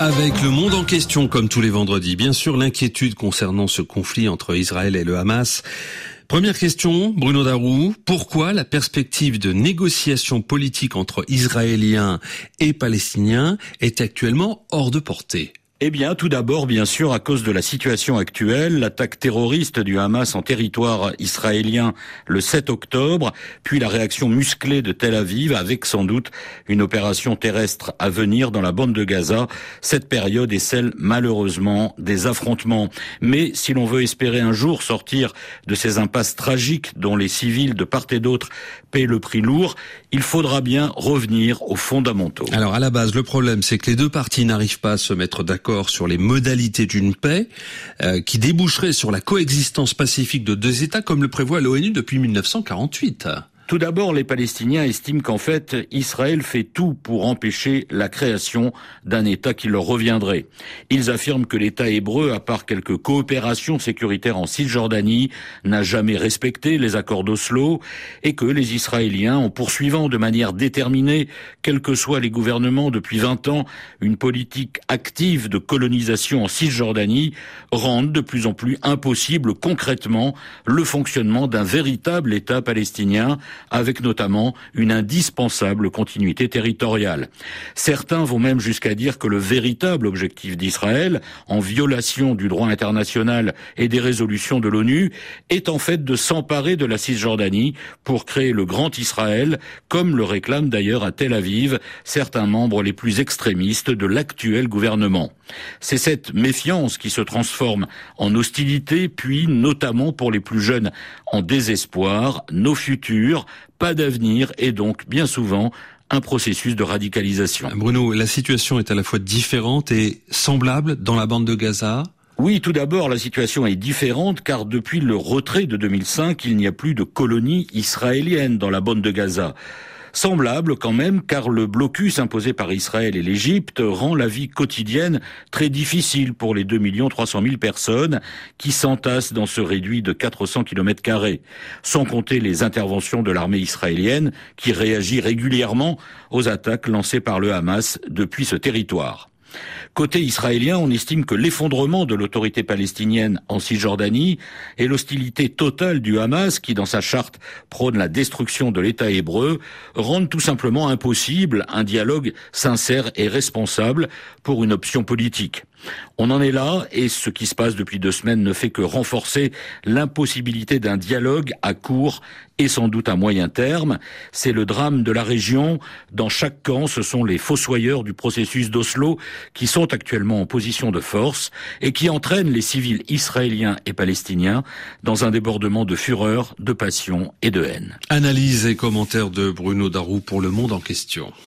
Avec le monde en question, comme tous les vendredis, bien sûr l'inquiétude concernant ce conflit entre Israël et le Hamas. Première question, Bruno Darou, pourquoi la perspective de négociation politique entre Israéliens et Palestiniens est actuellement hors de portée? Eh bien, tout d'abord, bien sûr, à cause de la situation actuelle, l'attaque terroriste du Hamas en territoire israélien le 7 octobre, puis la réaction musclée de Tel Aviv avec sans doute une opération terrestre à venir dans la bande de Gaza. Cette période est celle, malheureusement, des affrontements. Mais si l'on veut espérer un jour sortir de ces impasses tragiques dont les civils de part et d'autre paient le prix lourd, il faudra bien revenir aux fondamentaux. Alors, à la base, le problème, c'est que les deux parties n'arrivent pas à se mettre d'accord sur les modalités d'une paix euh, qui déboucherait sur la coexistence pacifique de deux États comme le prévoit l'ONU depuis 1948. Tout d'abord, les Palestiniens estiment qu'en fait, Israël fait tout pour empêcher la création d'un État qui leur reviendrait. Ils affirment que l'État hébreu, à part quelques coopérations sécuritaires en Cisjordanie, n'a jamais respecté les accords d'Oslo et que les Israéliens, en poursuivant de manière déterminée, quels que soient les gouvernements depuis 20 ans, une politique active de colonisation en Cisjordanie, rendent de plus en plus impossible concrètement le fonctionnement d'un véritable État palestinien avec notamment une indispensable continuité territoriale. Certains vont même jusqu'à dire que le véritable objectif d'Israël, en violation du droit international et des résolutions de l'ONU, est en fait de s'emparer de la Cisjordanie pour créer le grand Israël, comme le réclament d'ailleurs à Tel Aviv certains membres les plus extrémistes de l'actuel gouvernement. C'est cette méfiance qui se transforme en hostilité, puis notamment pour les plus jeunes en désespoir, nos futurs, pas d'avenir et donc bien souvent un processus de radicalisation. Bruno, la situation est à la fois différente et semblable dans la bande de Gaza? Oui, tout d'abord, la situation est différente car depuis le retrait de 2005, il n'y a plus de colonies israéliennes dans la bande de Gaza semblable quand même, car le blocus imposé par Israël et l'Égypte rend la vie quotidienne très difficile pour les 2 300 000 personnes qui s'entassent dans ce réduit de 400 km carrés, sans compter les interventions de l'armée israélienne qui réagit régulièrement aux attaques lancées par le Hamas depuis ce territoire. Côté israélien, on estime que l'effondrement de l'autorité palestinienne en Cisjordanie et l'hostilité totale du Hamas, qui dans sa charte prône la destruction de l'État hébreu, rendent tout simplement impossible un dialogue sincère et responsable pour une option politique. On en est là, et ce qui se passe depuis deux semaines ne fait que renforcer l'impossibilité d'un dialogue à court et sans doute à moyen terme. C'est le drame de la région. Dans chaque camp, ce sont les fossoyeurs du processus d'Oslo qui sont actuellement en position de force et qui entraînent les civils israéliens et palestiniens dans un débordement de fureur, de passion et de haine. Analyse et commentaires de Bruno Darou pour le monde en question.